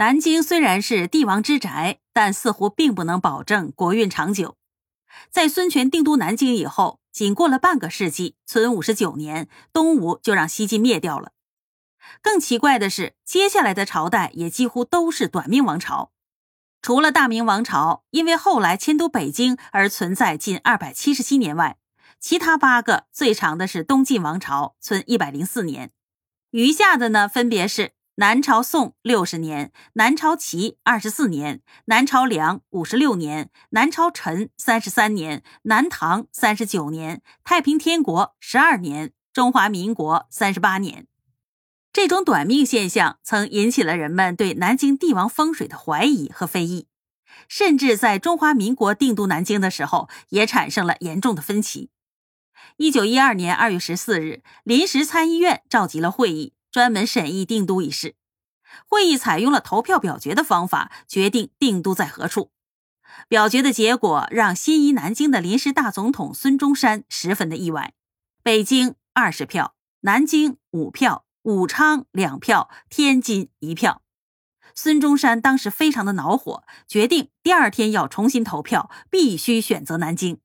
南京虽然是帝王之宅，但似乎并不能保证国运长久。在孙权定都南京以后，仅过了半个世纪，存五十九年，东吴就让西晋灭掉了。更奇怪的是，接下来的朝代也几乎都是短命王朝，除了大明王朝因为后来迁都北京而存在近二百七十七年外，其他八个最长的是东晋王朝，存一百零四年，余下的呢，分别是。南朝宋六十年，南朝齐二十四年，南朝梁五十六年，南朝陈三十三年，南唐三十九年，太平天国十二年，中华民国三十八年。这种短命现象曾引起了人们对南京帝王风水的怀疑和非议，甚至在中华民国定都南京的时候，也产生了严重的分歧。一九一二年二月十四日，临时参议院召集了会议。专门审议定都一事，会议采用了投票表决的方法，决定定都在何处。表决的结果让心仪南京的临时大总统孙中山十分的意外。北京二十票，南京五票，武昌两票，天津一票。孙中山当时非常的恼火，决定第二天要重新投票，必须选择南京。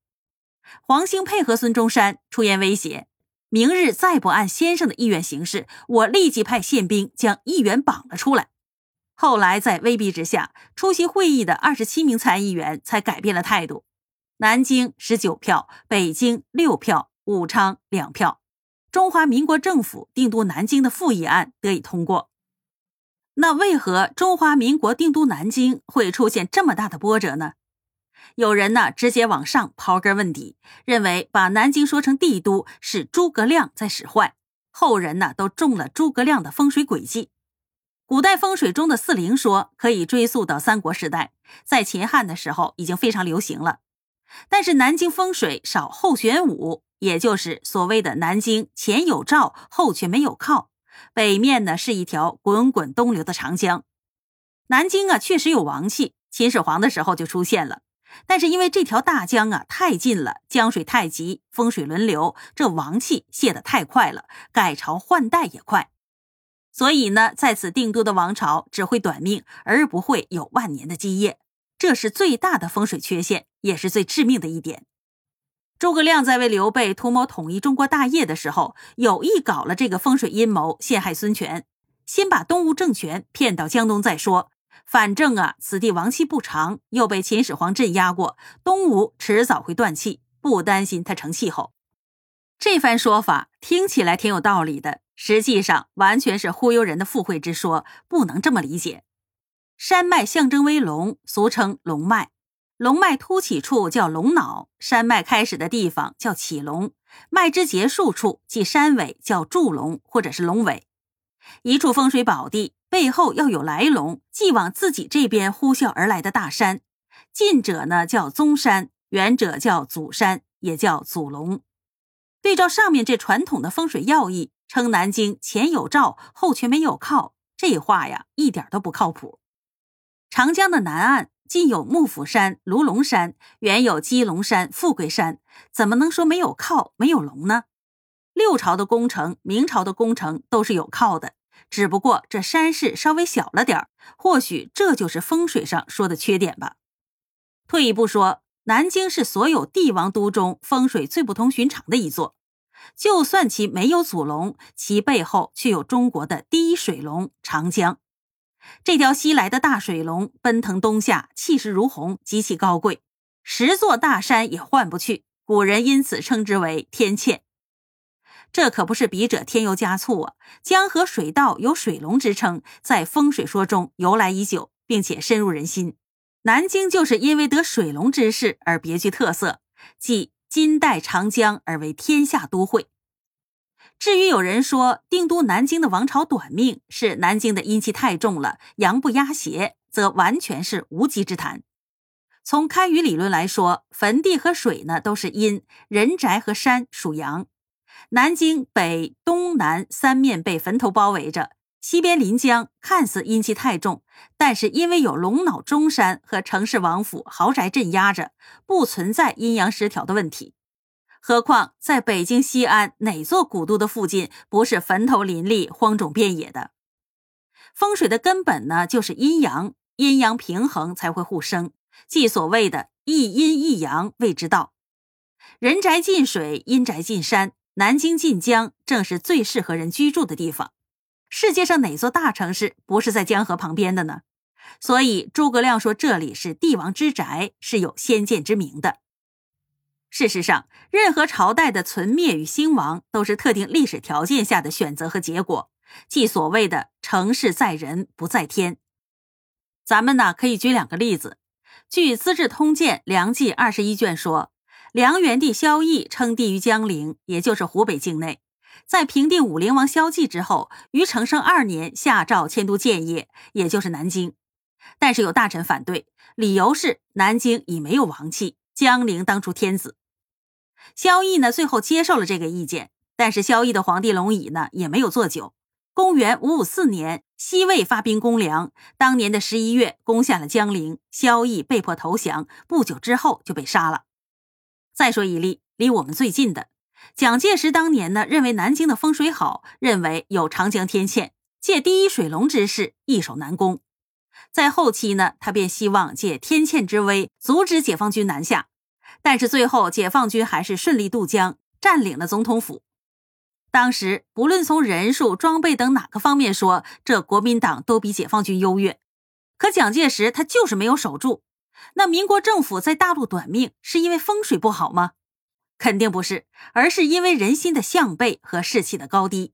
黄兴配合孙中山，出言威胁。明日再不按先生的意愿行事，我立即派宪兵将议员绑了出来。后来在威逼之下，出席会议的二十七名参议员才改变了态度。南京十九票，北京六票，武昌两票，中华民国政府定都南京的复议案得以通过。那为何中华民国定都南京会出现这么大的波折呢？有人呢直接往上刨根问底，认为把南京说成帝都是诸葛亮在使坏，后人呢都中了诸葛亮的风水诡计。古代风水中的四灵说可以追溯到三国时代，在秦汉的时候已经非常流行了。但是南京风水少后玄武，也就是所谓的南京前有赵，后却没有靠，北面呢是一条滚滚东流的长江。南京啊确实有王气，秦始皇的时候就出现了。但是因为这条大江啊太近了，江水太急，风水轮流，这王气泄得太快了，改朝换代也快，所以呢，在此定都的王朝只会短命，而不会有万年的基业，这是最大的风水缺陷，也是最致命的一点。诸葛亮在为刘备图谋统一中国大业的时候，有意搞了这个风水阴谋，陷害孙权，先把东吴政权骗到江东再说。反正啊，此地亡期不长，又被秦始皇镇压过，东吴迟早会断气，不担心他成气候。这番说法听起来挺有道理的，实际上完全是忽悠人的附会之说，不能这么理解。山脉象征为龙，俗称龙脉，龙脉凸起处叫龙脑，山脉开始的地方叫起龙，脉之结束处即山尾叫柱龙或者是龙尾。一处风水宝地。背后要有来龙，即往自己这边呼啸而来的大山，近者呢叫宗山，远者叫祖山，也叫祖龙。对照上面这传统的风水要义，称南京前有罩，后却没有靠，这话呀一点都不靠谱。长江的南岸近有幕府山、卢龙山，远有鸡龙山、富贵山，怎么能说没有靠、没有龙呢？六朝的工程、明朝的工程都是有靠的。只不过这山势稍微小了点儿，或许这就是风水上说的缺点吧。退一步说，南京是所有帝王都中风水最不同寻常的一座。就算其没有祖龙，其背后却有中国的第一水龙长江。这条西来的大水龙奔腾东下，气势如虹，极其高贵，十座大山也换不去。古人因此称之为天堑。这可不是笔者添油加醋啊！江河水道有水龙之称，在风水说中由来已久，并且深入人心。南京就是因为得水龙之势而别具特色，即金代长江而为天下都会。至于有人说定都南京的王朝短命是南京的阴气太重了，阳不压邪，则完全是无稽之谈。从堪舆理论来说，坟地和水呢都是阴，人宅和山属阳。南京北、东南三面被坟头包围着，西边临江，看似阴气太重，但是因为有龙脑中山和城市王府豪宅镇压着，不存在阴阳失调的问题。何况在北京西安哪座古都的附近不是坟头林立、荒冢遍野的？风水的根本呢，就是阴阳，阴阳平衡才会互生，即所谓的一阴一阳谓之道。人宅近水，阴宅近山，南京近江正是最适合人居住的地方。世界上哪座大城市不是在江河旁边的呢？所以诸葛亮说这里是帝王之宅，是有先见之明的。事实上，任何朝代的存灭与兴亡，都是特定历史条件下的选择和结果，即所谓的“成事在人不在天”。咱们呢，可以举两个例子。据《资治通鉴·梁纪二十一卷》说，梁元帝萧绎称帝于江陵，也就是湖北境内。在平定武陵王萧纪之后，于成圣二年下诏迁都建业，也就是南京。但是有大臣反对，理由是南京已没有王气，江陵当出天子。萧绎呢，最后接受了这个意见，但是萧绎的皇帝龙椅呢，也没有做久。公元五五四年，西魏发兵攻梁，当年的十一月攻下了江陵，萧绎被迫投降，不久之后就被杀了。再说一例，离我们最近的，蒋介石当年呢，认为南京的风水好，认为有长江天堑，借第一水龙之势易守难攻。在后期呢，他便希望借天堑之威阻止解放军南下，但是最后解放军还是顺利渡江，占领了总统府。当时不论从人数、装备等哪个方面说，这国民党都比解放军优越。可蒋介石他就是没有守住。那民国政府在大陆短命，是因为风水不好吗？肯定不是，而是因为人心的向背和士气的高低。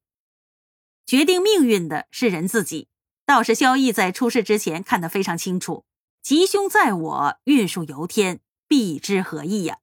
决定命运的是人自己。倒是萧毅在出事之前看得非常清楚，吉凶在我，运数由天，必之何意呀。